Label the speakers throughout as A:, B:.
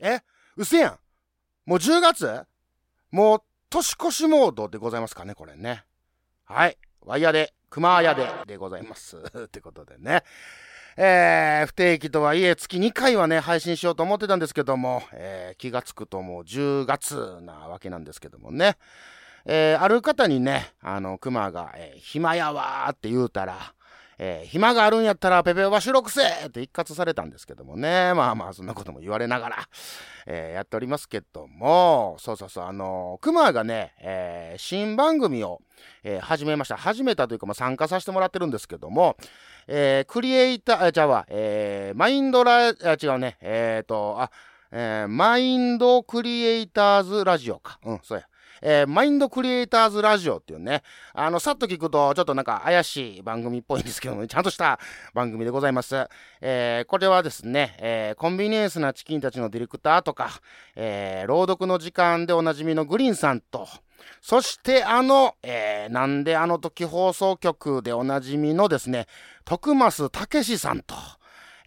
A: えうせやんもう10月？もう年越しモードでございますかね、これね。はい。ワイヤで、熊屋ででございます。ってことでね。えー、不定期とはいえ月2回はね、配信しようと思ってたんですけども、えー、気がつくともう10月なわけなんですけどもね。えー、ある方にね、あの、熊が、えー、暇やわーって言うたら、えー、暇があるんやったらペペオバ収録せって一括されたんですけどもね。まあまあ、そんなことも言われながら、えー、やっておりますけども、そうそうそう、あのー、熊がね、えー、新番組を、えー、始めました。始めたというか、まあ、参加させてもらってるんですけども、えー、クリエイター、じゃあ、えー、マインドラ、あ、違うね、えっ、ー、と、あ、えー、マインドクリエイターズラジオか。うん、そうや。えー、マインドクリエイターズラジオっていうね、あの、さっと聞くと、ちょっとなんか怪しい番組っぽいんですけども、ちゃんとした番組でございます。えー、これはですね、えー、コンビニエンスなチキンたちのディレクターとか、えー、朗読の時間でおなじみのグリーンさんと、そしてあの、えー、なんであの時放送局でおなじみのですね、徳増武さんと、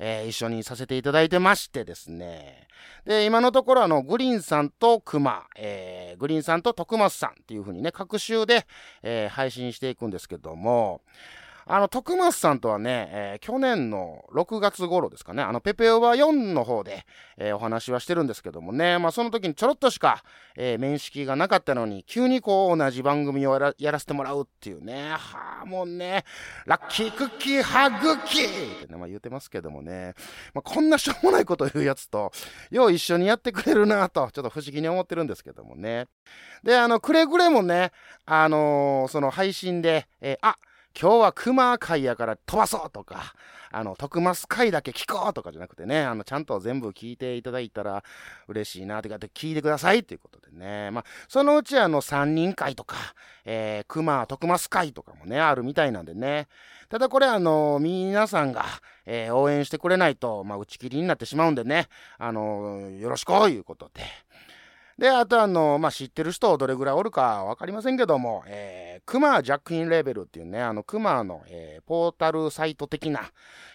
A: えー、一緒にさせていただいてましてですね。で、今のところあの、グリーンさんとクマ、えー、グリーンさんと徳松さんっていう風にね、各週で、えー、配信していくんですけども、あの、徳松さんとはね、えー、去年の6月頃ですかね、あの、ペペオバ4の方で、えー、お話はしてるんですけどもね、まあ、その時にちょろっとしか、えー、面識がなかったのに、急にこう、同じ番組をやらせてもらうっていうね、はあ、もうね、ラッキークッキーハグキーってね、まあ、言ってますけどもね、まあ、こんなしょうもないこと言うやつと、よう一緒にやってくれるなと、ちょっと不思議に思ってるんですけどもね。で、あの、くれぐれもね、あのその配信で、えあ、今日は熊会やから飛ばそうとか、あの、徳マス会だけ聞こうとかじゃなくてね、あの、ちゃんと全部聞いていただいたら嬉しいなってか、聞いてくださいっていうことでね。まあ、そのうちあの、三人会とか、えー、熊、徳マス会とかもね、あるみたいなんでね。ただこれあの、皆さんが、えー、応援してくれないと、まあ、打ち切りになってしまうんでね、あの、よろしくということで。で、あとあの、まあ、知ってる人どれぐらいおるかわかりませんけども、えー、クマジャックインレーベルっていうね、あの、クマの、えー、ポータルサイト的な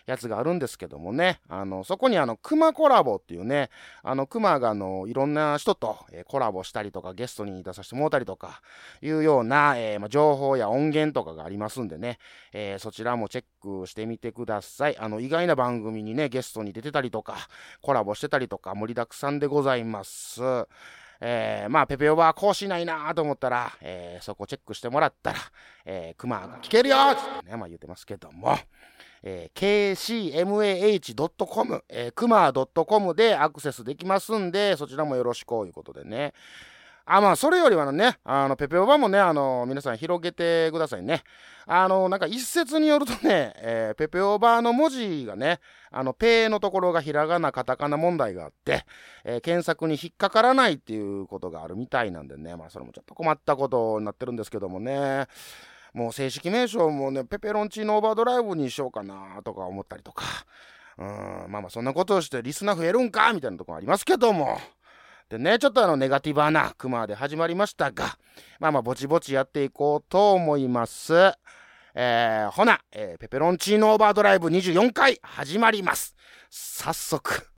A: やつがあるんですけどもね、あの、そこにあの、クマコラボっていうね、あの、クマがあの、いろんな人と、えー、コラボしたりとか、ゲストに出させてもらったりとか、いうような、えー、まあ、情報や音源とかがありますんでね、えー、そちらもチェックしてみてください。あの、意外な番組にね、ゲストに出てたりとか、コラボしてたりとか、盛りだくさんでございます。えー、まあ、ペペオバこうしないなと思ったら、えー、そこチェックしてもらったら、えー、クマが聞けるよつってね、まあ言ってますけども、えー、kcmah.com、えー、クマ .com でアクセスできますんで、そちらもよろしくということでね。あ、まあ、それよりはね、あの、ペペオバもね、あの、皆さん広げてくださいね。あの、なんか一説によるとね、えー、ペペオバの文字がね、あの、ペーのところがひらがな、カタカナ問題があって、えー、検索に引っかからないっていうことがあるみたいなんでね、まあ、それもちょっと困ったことになってるんですけどもね。もう正式名称もね、ペペロンチーノオーバードライブにしようかなとか思ったりとか。うん、まあまあそんなことをしてリスナー増えるんかみたいなとこありますけども。でね、ちょっとあの、ネガティブなクマで始まりましたが、まあまあ、ぼちぼちやっていこうと思います。えー、ほな、えー、ペペロンチーノオーバードライブ24回始まります。早速。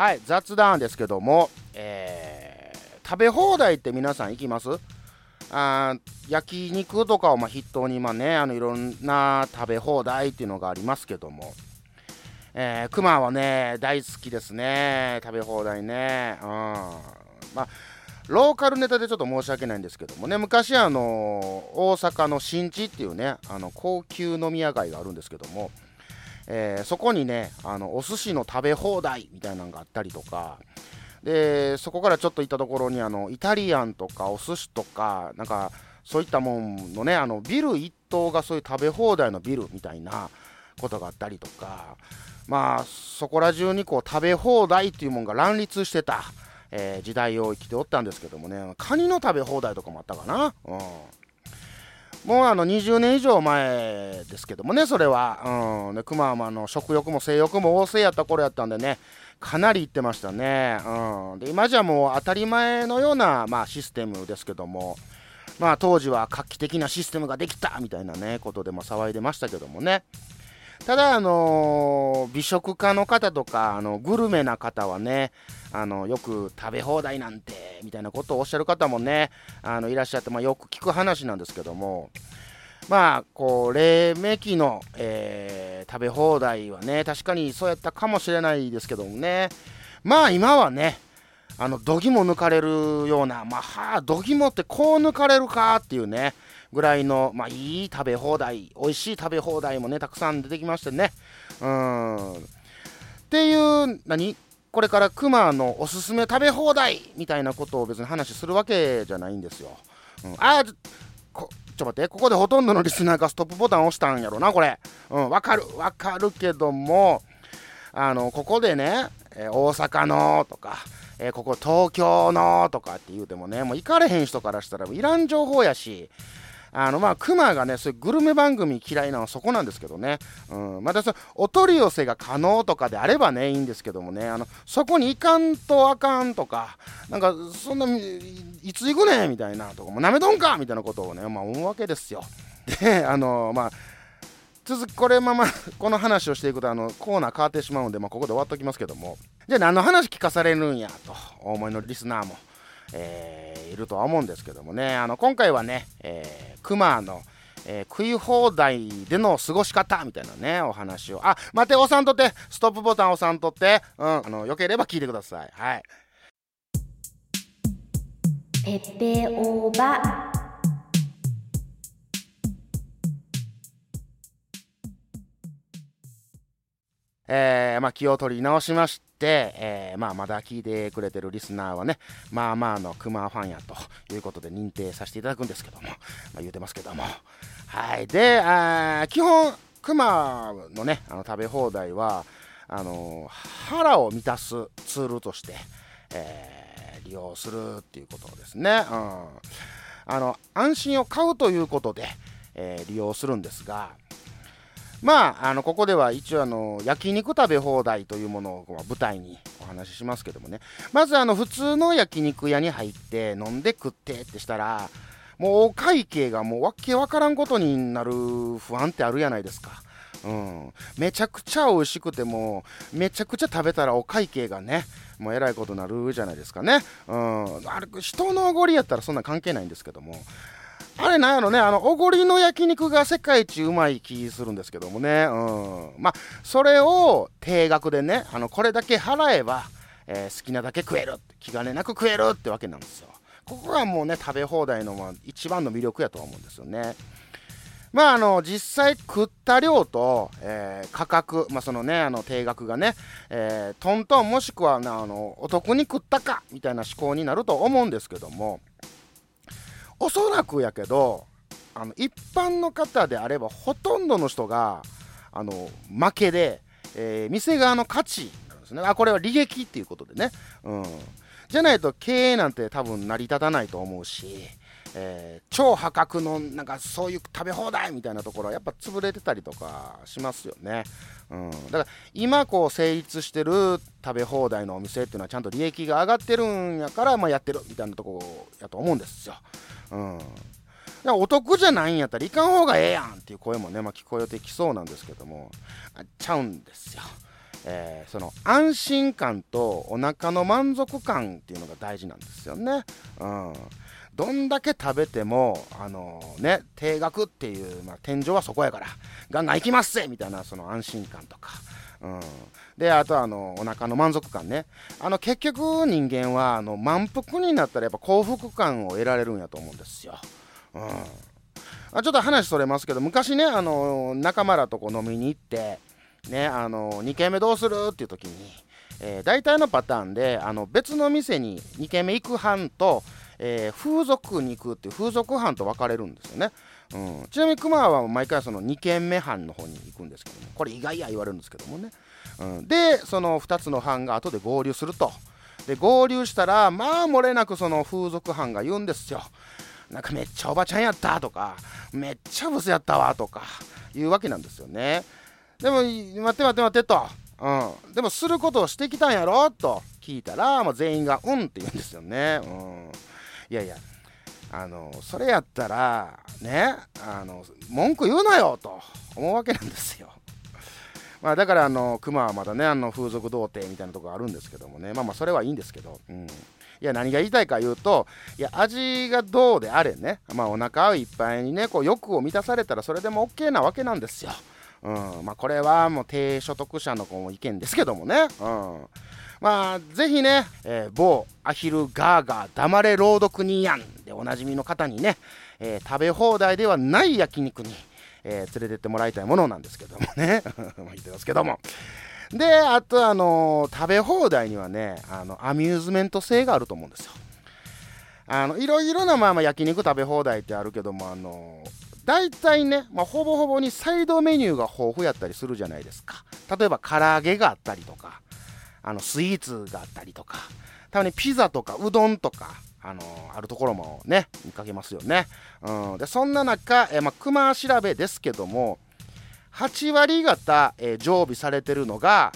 A: はい雑談ですけども、えー、食べ放題って皆さん行きます？あ焼肉とかをま筆頭に今ねあのいろんな食べ放題っていうのがありますけども、えー、熊はね、大好きですね。食べ放題ね。うん。まあ、ローカルネタでちょっと申し訳ないんですけどもね、昔あの、大阪の新地っていうね、あの、高級飲み屋街があるんですけども、えー、そこにね、あの、お寿司の食べ放題みたいなのがあったりとか、で、そこからちょっと行ったところに、あの、イタリアンとかお寿司とか、なんか、そういったもんのね、あの、ビル一棟がそういう食べ放題のビルみたいなことがあったりとか、まあ、そこら中にこう、食べ放題っていうもんが乱立してた、えー、時代を生きておったんですけどもね、カニの食べ放題とかもあったかな？うん。もうあの20年以上前ですけどもね、それは。うん。で、熊はの食欲も性欲も旺盛やった頃やったんでね、かなり行ってましたね。うん。で、今じゃもう当たり前のような、まあ、システムですけども、まあ当時は画期的なシステムができたみたいなね、ことでも騒いでましたけどもね。ただ、あのー、美食家の方とか、あの、グルメな方はね、あの、よく食べ放題なんて、みたいなことをおっしゃる方もね、あの、いらっしゃって、まあ、よく聞く話なんですけども、まあ、こう、黎明期の、えー、食べ放題はね、確かにそうやったかもしれないですけどもね、まあ今はね、あの、どぎも抜かれるような、まあ、はあ、どぎもってこう抜かれるかっていうね、ぐらいの、まあ、いい食べ放題、美味しい食べ放題もね、たくさん出てきましてね。うん。っていう、何？これからクマのおすすめ食べ放題みたいなことを別に話するわけじゃないんですよ。うん、あちょっと待って、ここでほとんどのリスナーがストップボタン押したんやろな、これ。うん、わかる、わかるけども、あの、ここでね、えー、大阪のとか、えー、ここ東京のとかって言うてもね、もう行かれへん人からしたらいらん情報やし、あのまあクマがねそういうグルメ番組嫌いなのはそこなんですけどね、うん、またそお取り寄せが可能とかであればねいいんですけどもね。あのそこに行かんとあかんとかなんかそんないつ行くねみたいなとかもなめとんかみたいなことをねまあ思うわけですよ。であのまあ続これままこの話をしていくとあのコーナー変わってしまうんで、まあ、ここで終わっときますけども。じゃあ何の話聞かされるんやとお思いのリスナーも。えー、いるとは思うんですけどもね、あの今回はね、えー、クマの、えー、食い放題での過ごし方みたいなね、お話を。あ、待て、押さんとって、ストップボタン押さんとって、うん、あの、よければ聞いてください。はい。
B: ペペオバ。
A: えー、まあ、気を取り直しまして、えー、まあ、まだ聞いてくれてるリスナーはね、まあまあのクマファンやということで認定させていただくんですけども、まあ、言うてますけども。はい。で、あ基本、クマのね、あの食べ放題は、あの腹を満たすツールとして、えー、利用するっていうことですね。うん。あの、安心を買うということで、えー、利用するんですが、まあ、あのここでは一応あの焼肉食べ放題というものを舞台にお話ししますけどもね。まずあの普通の焼肉屋に入って飲んで食ってってしたらもうお会計がもうわけわからんことになる不安ってあるやないですか。うん、めちゃくちゃ美味しくてもめちゃくちゃ食べたらお会計がねもうえらいことになるじゃないですかね、うん、あれ人のおごりやったらそんな関係ないんですけども。あれなんやろね、あの、おごりの焼肉が世界一うまい気するんですけどもね、うん。まあ、それを定額でね、あの、これだけ払えば、えー、好きなだけ食える気兼ねなく食えるってわけなんですよ。ここがもうね、食べ放題の、まあ、一番の魅力やとは思うんですよね。まあ、あの、実際食った量と、えー、価格、まあ、そのね、あの、定額がね、えー、トントンもしくは、あの、お得に食ったか、みたいな思考になると思うんですけども、おそらくやけどあの一般の方であればほとんどの人があの負けで、えー、店側の価値なんですね。あこれは利益っていうことでね、うん、じゃないと経営なんて多分成り立たないと思うし、えー、超破格のなんかそういう食べ放題みたいなところはやっぱ潰れてたりとかしますよね、うん、だから今こう成立してる食べ放題のお店っていうのはちゃんと利益が上がってるんやから、まあ、やってるみたいなとこやと思うんですよ。うん。お得じゃないんやったらいかん方がええやんっていう声もね、まあ、聞こえてきそうなんですけどもあ、ちゃうんですよ。えー、その安心感とお腹の満足感っていうのが大事なんですよね。うん。どんだけ食べても、あのー、ね、定額っていう、まあ、天井はそこやから、ガンガン行きますぜみたいな、その安心感とか、うん。であとあのお腹の満足感ねあの結局人間はあの満腹になったらやっぱ幸福感を得られるんやと思うんですよ。うんあちょっと話それますけど昔ねあの仲間らとこ飲みに行ってねあの2軒目どうするっていう時に、えー、大体のパターンであの別の店に2軒目行く班と、えー、風俗に行くっていう風俗班と分かれるんですよね。うん、ちなみに熊は毎回その2軒目班の方に行くんですけどもこれ意外や言われるんですけどもね、うん、でその2つの班が後で合流すると。で合流したらまあ漏れなくその風俗班が言うんですよ。なんかめっちゃおばちゃんやったとかめっちゃブスやったわとか言うわけなんですよね。でも待って待って待ってと、うん、でもすることをしてきたんやろと。聞いたらもう全員がうんって言うんですよね、うん、いやいやあのそれやったらねあの文句言うなよと思うわけなんですよ。まあ、だからあの熊はまだねあの風俗童貞みたいなとこあるんですけどもね。まあまあそれはいいんですけど、うん、いや何が言いたいか言うといや味がどうであれね。まあお腹いっぱいにねこう欲を満たされたらそれでも OK なわけなんですよ。うん。まあ、これはもう低所得者の意見ですけどもね。うん。まあ、ぜひね、えー、某アヒルガーガー黙れ朗読人やんでおなじみの方にね、えー、食べ放題ではない焼肉に、えー、連れてってもらいたいものなんですけどもね。言ってますけども。であとあのー、食べ放題にはねあのアミューズメント性があると思うんですよ。あのいろいろなまあまあ焼肉食べ放題ってあるけどもあの大体ね、まあ、ほぼほぼにサイドメニューが豊富やったりするじゃないですか。例えば唐揚げがあったりとかあのスイーツがあったりとかたまにピザとかうどんとかあのー、あるところもね見かけますよね、うん、でそんな中、えー、まあ、熊調べですけども8割方、えー、常備されてるのが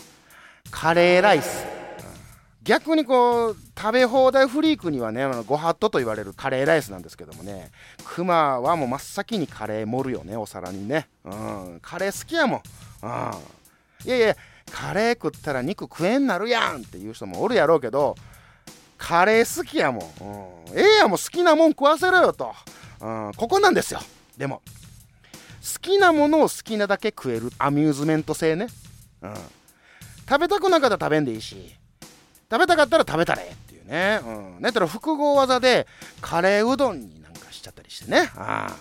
A: カレーライス、逆にこう食べ放題フリークにはねご法度と言われるカレーライスなんですけどもね熊はもう真っ先にカレー盛るよねお皿にね、うん、カレー好きやもん、うん、いやいやカレー食ったら肉食えんなるやんっていう人もおるやろうけどカレー好きやもん、うん、ええやもう好きなもん食わせろよと、うん、ここなんですよ。でも好きなものを好きなだけ食えるアミューズメント性ね、うん、食べたくなかったら食べんでいいし食べたかったら食べたれっていうね、うん、ねたら複合技でカレーうどんになんかしちゃったりしてね。あ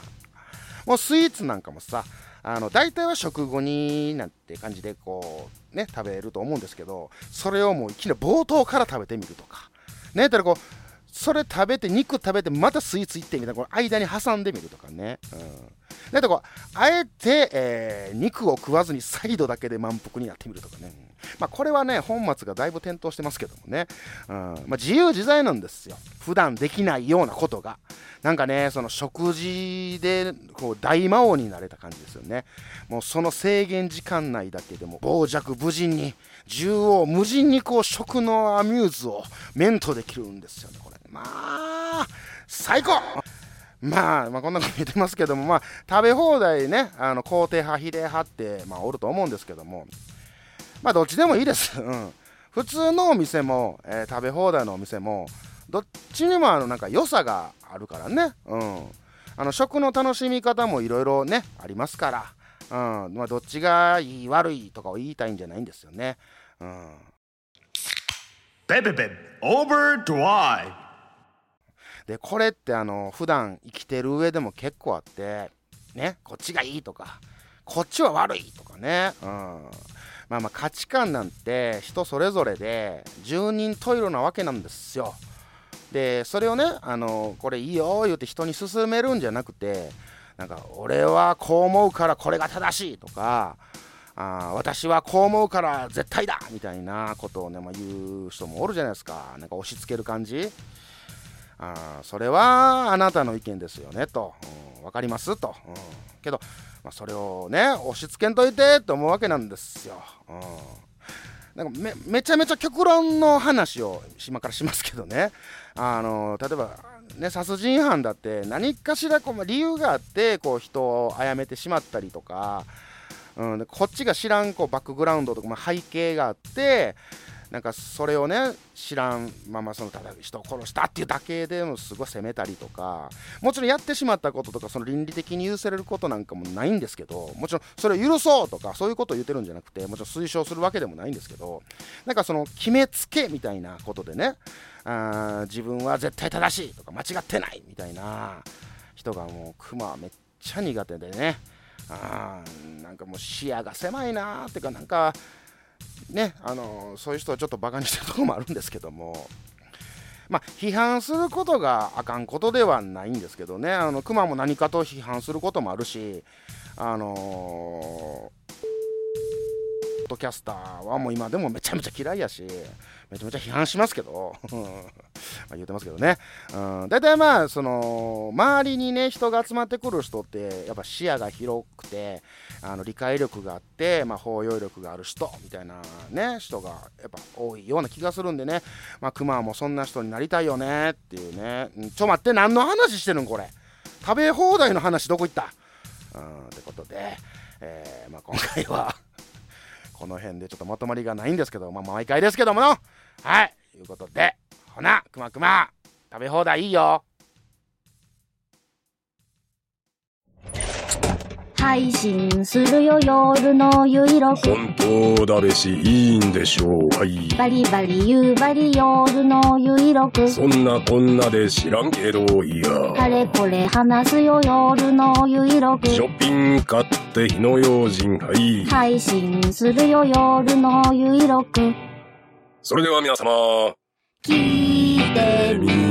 A: もうスイーツなんかもさあの大体は食後になんて感じでこうね食べると思うんですけどそれをもういきなり冒頭から食べてみるとか。ね。たらこうそれ食べて肉食べてまたスイーツ行ってみたいなこの間に挟んでみるとかね、うん、だってこうあえて、えー、肉を食わずにサイドだけで満腹になってみるとかね、まあ、これはね本末がだいぶ転倒してますけどもね、うん。まあ、自由自在なんですよ。普段できないようなことが。なんかねその食事でこう大魔王になれた感じですよね。もうその制限時間内だけでも傍若無人に縦横無尽にこう食のアミューズをメントできるんですよねこれまあ最高!まあ、まあ、こんなこと言ってますけども、まあ、食べ放題ね、あの肯定派、比例派って、まあ、おると思うんですけども、まあ、どっちでもいいです。うん。普通のお店も、えー、食べ放題のお店も、どっちにもあのなんか良さがあるからね。うん。あの食の楽しみ方もいろいろね、ありますから、うん。まあ、どっちがいい、悪いとかを言いたいんじゃないんですよね。うん。ベベベ、オーバードライ。でこれってあの普段生きてる上でも結構あってねこっちがいいとかこっちは悪いとかね、うん、まあまあ価値観なんて人それぞれで十人十色なわけなんですよ。でそれをねあのこれいいよ言うて人に勧めるんじゃなくてなんか俺はこう思うからこれが正しいとかあ私はこう思うから絶対だみたいなことをね、まあ、言う人もおるじゃないですか。なんか押し付ける感じ。あそれはあなたの意見ですよねと、うん、分かります？と、うん、けど、まあ、それをね押し付けんといてって思うわけなんですよ、うん、なんかめめちゃめちゃ極論の話を今からしますけどね。あの例えばね、殺人犯だって何かしらこう理由があってこう人を殺めてしまったりとか、うん、こっちが知らんこうバックグラウンドとか、まあ、背景があってなんかそれをね知らんままそのただ人を殺したっていうだけでもすごい責めたりとかもちろんやってしまったこととかその倫理的に許せれることなんかもないんですけどもちろんそれを許そうとかそういうことを言ってるんじゃなくてもちろん推奨するわけでもないんですけどなんかその決めつけみたいなことでねあー自分は絶対正しいとか間違ってないみたいな人がもうクマはめっちゃ苦手でねあーなんかもう視野が狭いなーっていうかなんかねあのそういう人はちょっとバカにしてるところもあるんですけども。まあ批判することがあかんことではないんですけどね。あのクマも何かと批判することもあるしあのポッドキャスターはもう今でもめちゃめちゃ嫌いやしめちゃめちゃ批判しますけど。ま言ってますけどね、うん、大体まあその周りにね人が集まってくる人ってやっぱ視野が広くてあの理解力があって、まあ、包容力がある人みたいなね人がやっぱ多いような気がするんでね。まあクマもそんな人になりたいよねっていうね。ちょ待って何の話してるんこれ。食べ放題の話どこ行った？うんってことで、えーまあ、今回は この辺でちょっとまとまりがないんですけど、まあ、毎回ですけどもの。はいということでほなくまくま食べ放題いいよ。
B: 配信するよ夜のゆいろく。
C: 本当だべしいいんでしょう。はい。
B: バリバリ夕張夜のゆいろく。
C: そんなこんなで知らんけどい
B: あ
C: や。
B: れこれ話すよ夜のゆいろく。
C: ショッピング買って火の用心はい。
B: 配信するよ夜のゆいろく。
C: それでは皆様。
B: 聞いてみ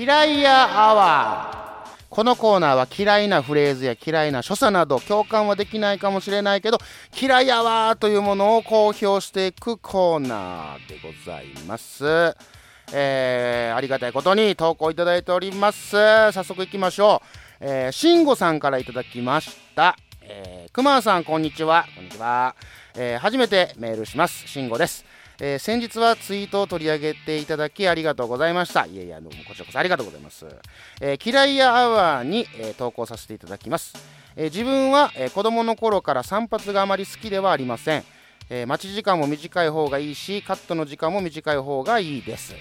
A: 嫌いやアワーこのコーナーは嫌いなフレーズや嫌いな所作など共感はできないかもしれないけど嫌いやわーというものを公表していくコーナーでございます。えー、ありがたいことに投稿いただいております。早速いきましょう。えー、しんごさんからいただきました。えー、くまさんこんにちは。こんにちは。えー、初めてメールします。しんごです。えー先日はツイートを取り上げていただきありがとうございました。いやいや、どうもこちらこそありがとうございます。えー嫌いやアワーに、えー投稿させていただきます。えー自分は、えー子供の頃から散髪があまり好きではありません。えー待ち時間も短い方がいいし、カットの時間も短い方がいいです。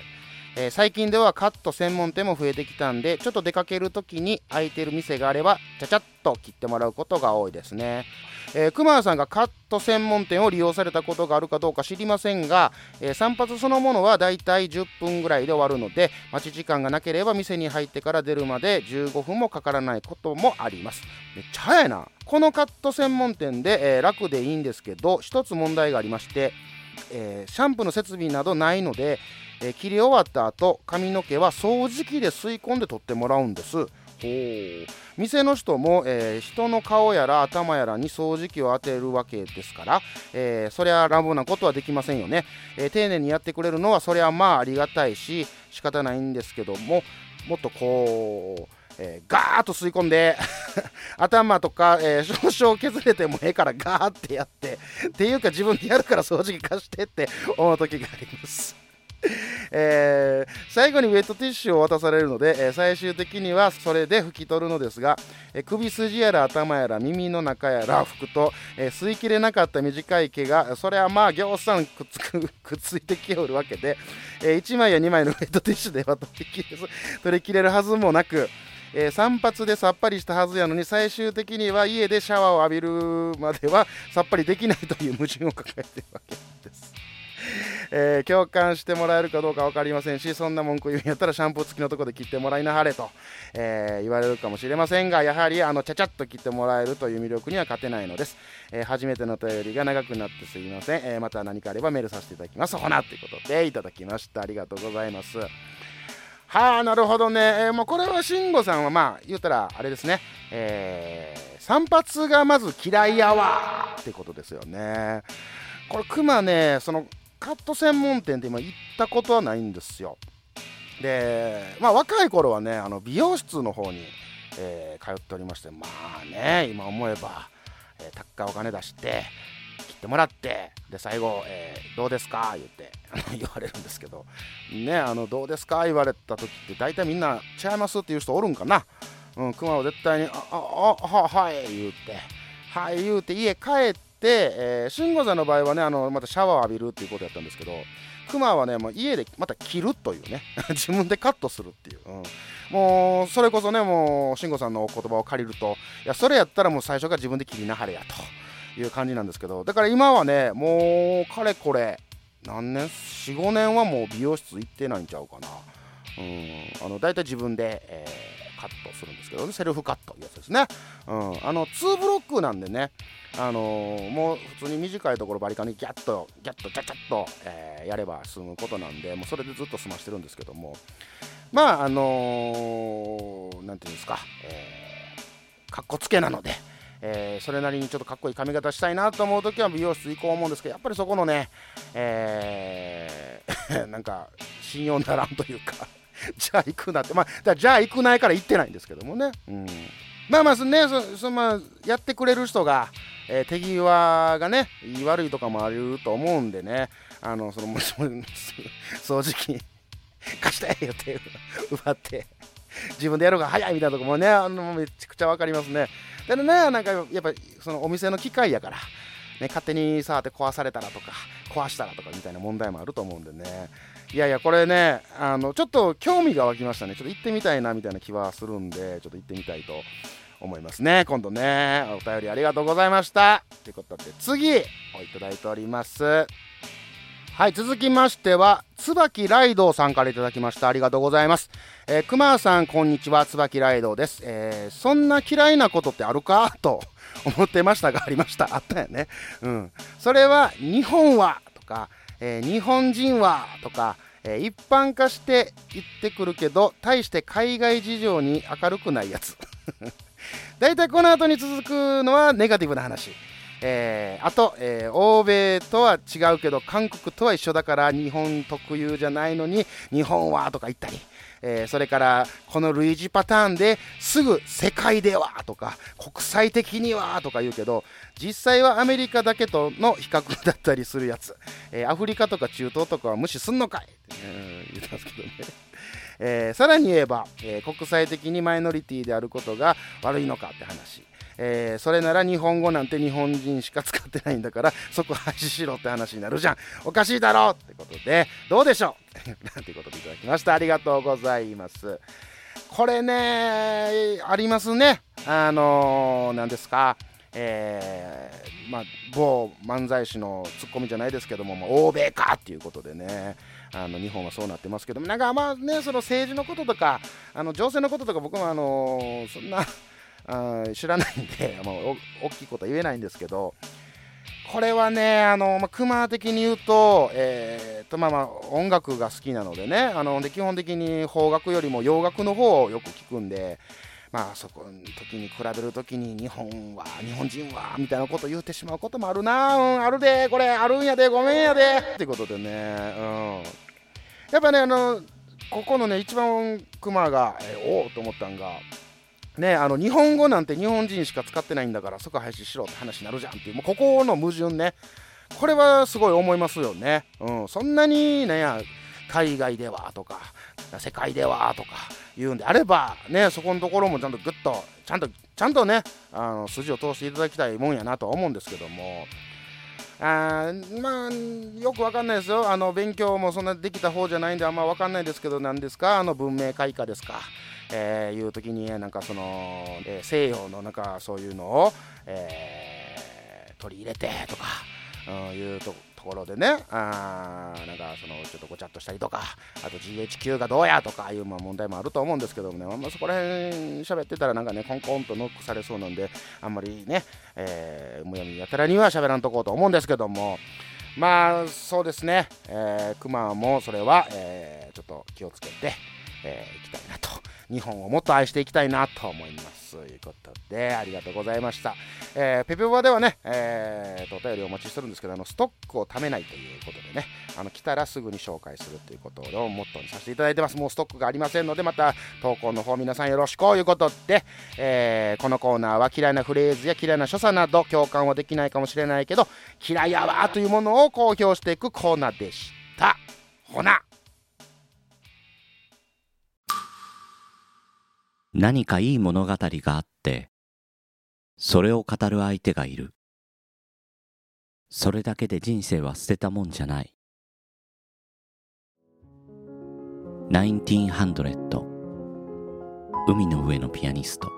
A: え最近ではカット専門店も増えてきたんでちょっと出かける時に空いてる店があればちゃちゃっと切ってもらうことが多いですね、えー、熊谷さんがカット専門店を利用されたことがあるかどうか知りませんが、えー散髪そのものはだいたい10分ぐらいで終わるので待ち時間がなければ店に入ってから出るまで15分もかからないこともあります。めっちゃ早いな。このカット専門店で、えー楽でいいんですけど一つ問題がありましてえーシャンプーの設備などないので、えー切り終わった後髪の毛は掃除機で吸い込んで取ってもらうんです。ほう。店の人も、えー人の顔やら頭やらに掃除機を当てるわけですから、えーそりゃ乱暴なことはできませんよね、えー丁寧にやってくれるのはそりゃまあありがたいし仕方ないんですけどももっとこうえーガーッと吸い込んで 頭とか、えー 少々削れてもええからガーってやってっていうか自分でやるから掃除機貸してって思う時があります。えー最後にウェットティッシュを渡されるので、えー最終的にはそれで拭き取るのですが、えー首筋やら頭やら耳の中やら拭くと、え吸い切れなかった短い毛がそれはまあぎょうさんくっつくくっついてきおるわけで、え1枚や2枚のウェットティッシュでは取り切れ取り切れるはずもなく、えー散髪でさっぱりしたはずやのに最終的には家でシャワーを浴びるまでは さっぱりできないという矛盾を抱えているわけです。えー共感してもらえるかどうか分かりませんしそんな文句言うんやったらシャンプー付きのとこで切ってもらいなはれと、えー言われるかもしれませんがやはりあのちゃちゃっと切ってもらえるという魅力には勝てないのです、えー初めての便りが長くなってすいません、えまた何かあればメールさせていただきます。ほなということでいただきました。ありがとうございます。はあなるほどね、えーもうこれは慎吾さんはまあ言ったらあれですね、えー散髪がまず嫌いやわってことですよね。これクマねそのカット専門店って今行ったことはないんですよ。でまあ若い頃はねあの美容室の方に、えー通っておりましてまあね今思えば、えー高いお金出してってもらってで最後、えーどうですか?」言って 言われるんですけどねあのどうですか？言われた時って大体みんな「違います」っていう人おるんかな？うん、熊は絶対に「あああははい」言うて「はい」言うて家帰って、えー、慎吾さんの場合はねあのまたシャワー浴びるっていうことやったんですけど熊はねもう家でまた切るというね 自分でカットするっていう、うん、もうそれこそねもう慎吾さんのお言葉を借りるといやそれやったらもう最初から自分で切りなはれやと。いう感じなんですけどだから今はねもうかれこれ何年45年はもう美容室行ってないんちゃうかな。うんあの大体自分で、えー、カットするんですけどねセルフカットいうやつですね、うん、あの2ブロックなんでねあのー、もう普通に短いところバリカンにギャッとギャッとチャチャッと、えー、やれば済むことなんでもうそれでずっと済ましてるんですけども。まああのー、ていうんですか、えー、かっこつけなので、えー、それなりにちょっとかっこいい髪型したいなと思う時は美容室行こう思うんですけどやっぱりそこのね、えー、なんか信用ならんというか じゃあ行くなって。まあじゃあ行くないから行ってないんですけどもね、うん、まあまあねそそ、まあ、やってくれる人が、えー、手際がね悪いとかもあると思うんでね。あのそのもしも 掃除機貸してよって奪って。自分でやる方が早いみたいなとこもねあのめちゃくちゃ分かりますね。でねなんかやっぱそのお店の機械やからね、勝手に触って壊されたらとか壊したらとかみたいな問題もあると思うんでね。いやいやこれねあのちょっと興味が湧きましたね。ちょっと行ってみたいなみたいな気はするんでちょっと行ってみたいと思いますね。今度ねお便りありがとうございました。ということで次をいただいております。はい続きましては椿ライドさんからいただきました。ありがとうございます。えー、熊さんこんにちは。椿ライドです、えー、そんな嫌いなことってあるか？と思ってましたがありました。あったよね。うん。それは日本はとか、えー、日本人はとかえ、一般化して言ってくるけど大して海外事情に明るくないやつ。大体この後に続くのはネガティブな話。えー、あと、えー、欧米とは違うけど韓国とは一緒だから日本特有じゃないのに日本はとか言ったり、えー、それからこの類似パターンですぐ世界ではとか国際的にはとか言うけど実際はアメリカだけとの比較だったりするやつ、えアフリカとか中東とかは無視すんのかいって、言ってますけどね。え、さらに言えば、え、国際的にマイノリティであることが悪いのかって話。えー、それなら日本語なんて日本人しか使ってないんだから そこ廃止しろって話になるじゃん。おかしいだろってことでどうでしょう？なんていうことでいただきました。ありがとうございます。これねありますね。あのー、何ですか？えー、まあ、某漫才師のツッコミじゃないですけども、まあ、欧米かっていうことでね。あの日本はそうなってますけども。なんかまあねその政治のこととかあの情勢のこととか僕もあのそんな知らないんで、まあ、大きいことは言えないんですけどこれはねあの、まあ、熊的に言うと,、えーとまあ、まあ音楽が好きなのでねあので基本的に邦楽よりも洋楽の方をよく聞くんでまあそこの時に比べる時に日本は日本人はみたいなこと言うてしまうこともあるな、うん、あるでこれあるんやでごめんやでってことでね、うん、やっぱねあのここのね一番クマが、えー、おおと思ったんがね、あの日本語なんて日本人しか使ってないんだからそこ廃止しろって話になるじゃんっていうもうここの矛盾ね。これはすごい思いますよね、うん、そんなにね海外ではとか世界ではとか言うんであればねそこのところもちゃんとグッとちゃんとちゃんとねあの筋を通していただきたいもんやなとは思うんですけども。あまあよくわかんないですよ。あの勉強もそんなできた方じゃないんであんまわかんないですけど何ですか？あの文明開化ですか。えー、いう時になんかその、えー、西洋のなんかそういうのを、えー、取り入れてとか、うん、いうとところでねあなんかそのちょっとごちゃっとしたりとかあと GHQ がどうやとかいうまあ問題もあると思うんですけどもね、まあ、そこら辺喋ってたらなんかねコンコンとノックされそうなんであんまりね、えー、むやみやたらには喋らんとこうと思うんですけどもまあそうですね、えー、クマもそれは、えー、ちょっと気をつけて、えー、いきたいなと日本をもっと愛していきたいなと思います。ということで、ありがとうございました。えー、ペペボバではね、えー、とお便りお待ちしてるんですけど、あのストックをためないということでね、あの来たらすぐに紹介するということをモットーにさせていただいてます。もうストックがありませんので、また投稿の方皆さんよろしくということで、えー、このコーナーは嫌いなフレーズや嫌いな所作など共感はできないかもしれないけど、嫌いやわというものを公表していくコーナーでした。ほな
D: 何かいい物語があって、それを語る相手がいる。それだけで人生は捨てたもんじゃない。1900海の上のピアニスト。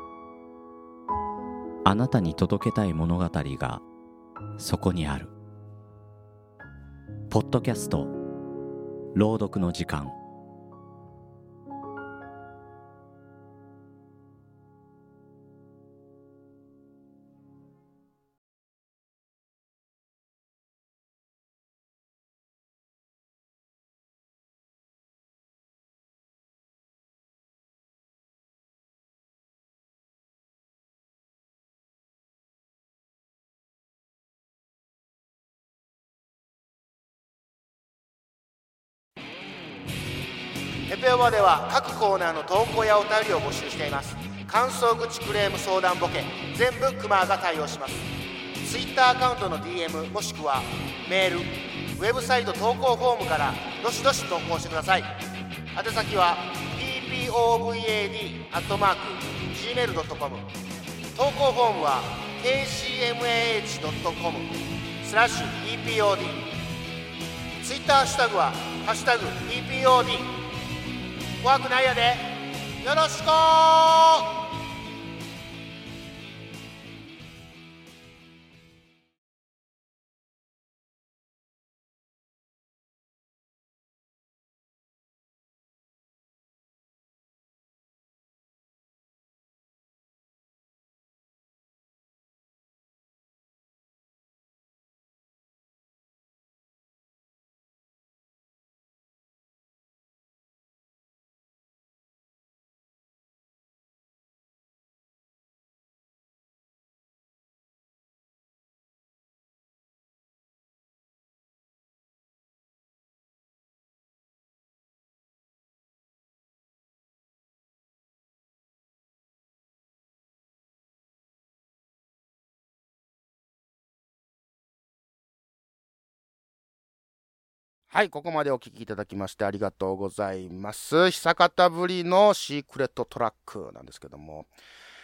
D: あなたに届けたい物語がそこにある。ポッドキャスト。朗読の時間。
A: は各コーナーの投稿やお便りを募集しています。感想口クレーム相談ボケ全部クマが対応します。ツイッターアカウントの DM もしくはメールウェブサイト投稿フォームからどしどし投稿してください。宛先は tpovad.gmail.com 投稿フォームは kcmah.com スラッシュ epod ツイッターハッシュタグは「ハッシュタグ #TPOD」怖くないやでよろしくはい、ここまでお聞きいただきましてありがとうございます。久方ぶりのシークレットトラックなんですけども、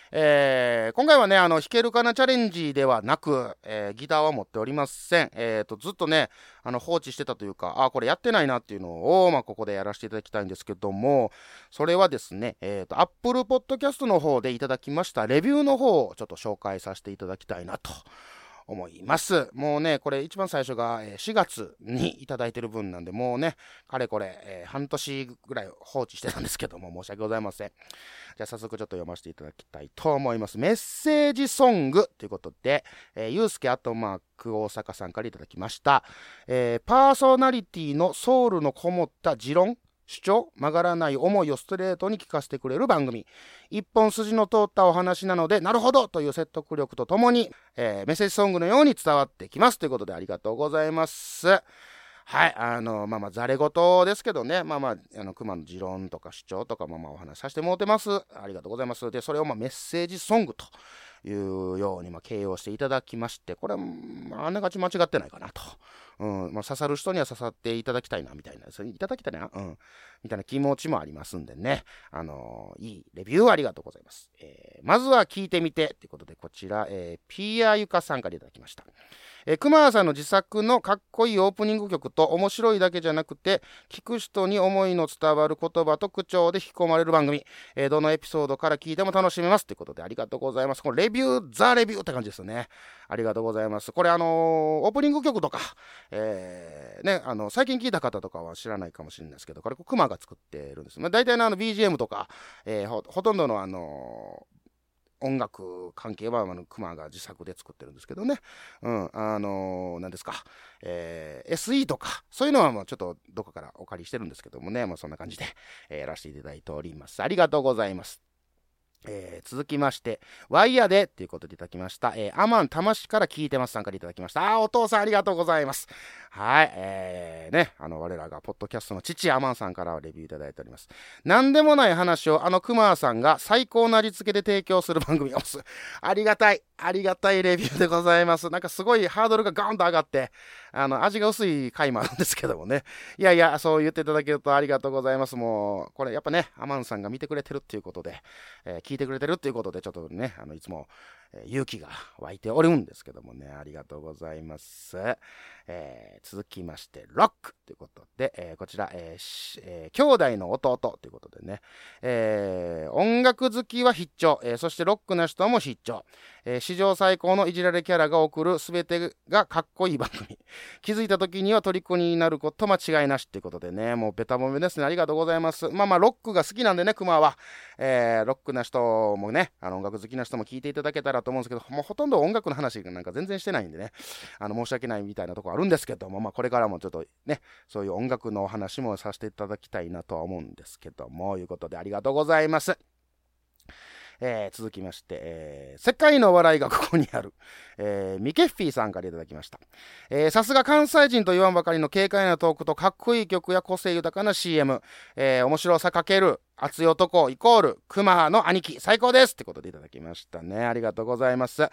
A: えー今回はね、あの、弾けるかなチャレンジではなく、えーギターは持っておりません。えっ、と、ずっとね、あの、放置してたというか、あ、これやってないなっていうのを、まあ、ここでやらせていただきたいんですけども、それはですね、えっ、と、Apple Podcast の方でいただきましたレビューの方をちょっと紹介させていただきたいなと。思います。もうね、これ一番最初が4月にいただいてる分なんで、もうね、かれこれ、えー半年ぐらい放置してたんですけども、申し訳ございません。じゃあ早速ちょっと読ませていただきたいと思います。メッセージソングということで、えー、ゆうすけアットマーク大阪さんからいただきました。えーパーソナリティのソウルのこもった持論、主張、曲がらない思いをストレートに聞かせてくれる番組。一本筋の通ったお話なので、なるほどという説得力とともに、えーメッセージソングのように伝わってきます。ということでありがとうございます。はい、あの、まあまあ、ざれ言ですけどね、まあまあ、あの、熊の持論とか主張とか、まあまあ、お話しさせてもらってます。ありがとうございます。で、それをまあ、メッセージソングというように、まあ、形容していただきまして、これは、まあ、あながち間違ってないかなと。うん、まあ、刺さる人には刺さっていただきたいな、みたいな、それいただきたいな、うん、みたいな気持ちもありますんでね、あのいいレビューありがとうございます。えーまずは聞いてみて、ということで、こちら、えー、ピアユカさんからいただきました。えー、熊谷さんの自作のかっこいいオープニング曲と面白いだけじゃなくて聞く人に思いの伝わる言葉と口調で引き込まれる番組、えーどのエピソードから聞いても楽しめますということでありがとうございます。これレビューザレビューって感じですよね。ありがとうございますこれあのーオープニング曲とか、えーねあの最近聞いた方とかは知らないかもしれないですけどこれ熊が作ってるんです、まあ、大体のあの BGM とか、えーほほとんどのあのー音楽関係はあの熊が自作で作ってるんですけどね。うん、あのー、何ですか、えー SE とか、そういうのはもうちょっとどこからお借りしてるんですけどもね、まあそんな感じで、えーやらせていただいております。ありがとうございます。えー続きまして、ワイヤーでっていうことでいただきました。えーアマン魂から聞いてますさんからいただきました。あ、お父さんありがとうございます。はい、えー、ね、あの、我らがポッドキャストの父アマンさんからレビューいただいております。なんでもない話をあのクマさんが最高な味付けで提供する番組をす。ありがたい、ありがたいレビューでございます。なんかすごいハードルがガーンと上がって、あの、味が薄い回もあるんですけどもね。いやいや、そう言っていただけるとありがとうございます。もう、これやっぱね、アマンさんが見てくれてるっていうことで、えー聞いてくれてるっていうことで、ちょっとね、あの、いつも、えー勇気が湧いておるんですけどもね、ありがとうございます。えー続きまして、ロックということで、えーこちら、えーえー兄弟の弟ということでね、えー音楽好きは必聴、えーそしてロックな人も必聴、えー史上最高のいじられキャラが送るすべてがかっこいい番組。気づいた時には虜になること間違いなしっていうことでね、もうベタ褒めですね。ありがとうございます。まあまあ、ロックが好きなんでね、クマは。えーロックな人もね、あの音楽好きな人も聞いていただけたらと思うんですけど、もうほとんど音楽の話なんか全然してないんでね、あの申し訳ないみたいなとこあるんですけども、まあこれからもちょっとね、そういう音楽のお話もさせていただきたいなとは思うんですけども、いうことでありがとうございます。えー続きまして、えー世界の笑いがここにある、えーミケッフィーさんからいただきました。えーさすが関西人と言わんばかりの軽快なトークとかっこいい曲や個性豊かな CM、えー面白さかける熱い男イコールクマの兄貴最高ですってことでいただきましたね。ありがとうございます。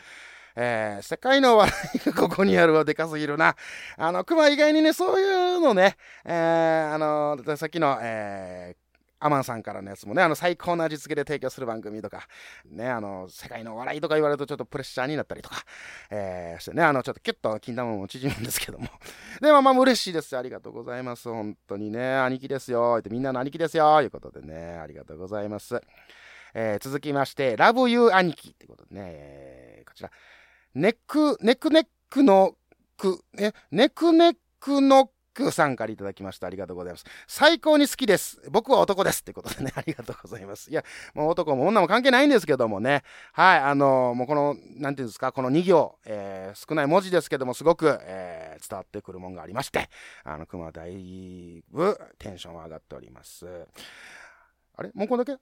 A: えー世界の笑いがここにあるは でかすぎるな。あの、クマ以外にね、そういうのね、えーあの、さっきの、えーアマンさんからのやつもね、あの、最高の味付けで提供する番組とか、ね、あの、世界の笑いとか言われるとちょっとプレッシャーになったりとか、えーしてね、あの、ちょっとキュッと金玉も縮むんですけども。でもまあ、嬉しいです。ありがとうございます。本当にね、兄貴ですよ。ってみんなの兄貴ですよ。いうことでね、ありがとうございます。えー続きまして、 Love you 兄貴ってことでね、えーこちら、ネック、ネックネックのく、え、ネックネックノックさんからいただきました。ありがとうございます。最高に好きです。僕は男です。ってことでね、ありがとうございます。いや、もう男も女も関係ないんですけどもね。はい、あのもうこの、なんていうんですか、この2行、えー少ない文字ですけども、すごく、えー伝わってくるもんがありまして、あの、熊だいぶテンションは上がっております。あれ？もうこんだけ？あ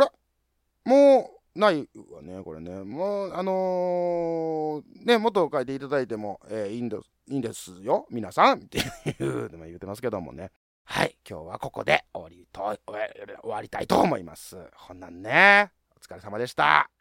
A: ら？もう、ないわね、これね。もう、あのーね、元を書いていただいても、えーいいんです、いいんですよ、皆さんっていう、でも言ってますけどもね。はい、今日はここで終わりと、終わ終わりたいと思います。ほんなんね、お疲れ様でした。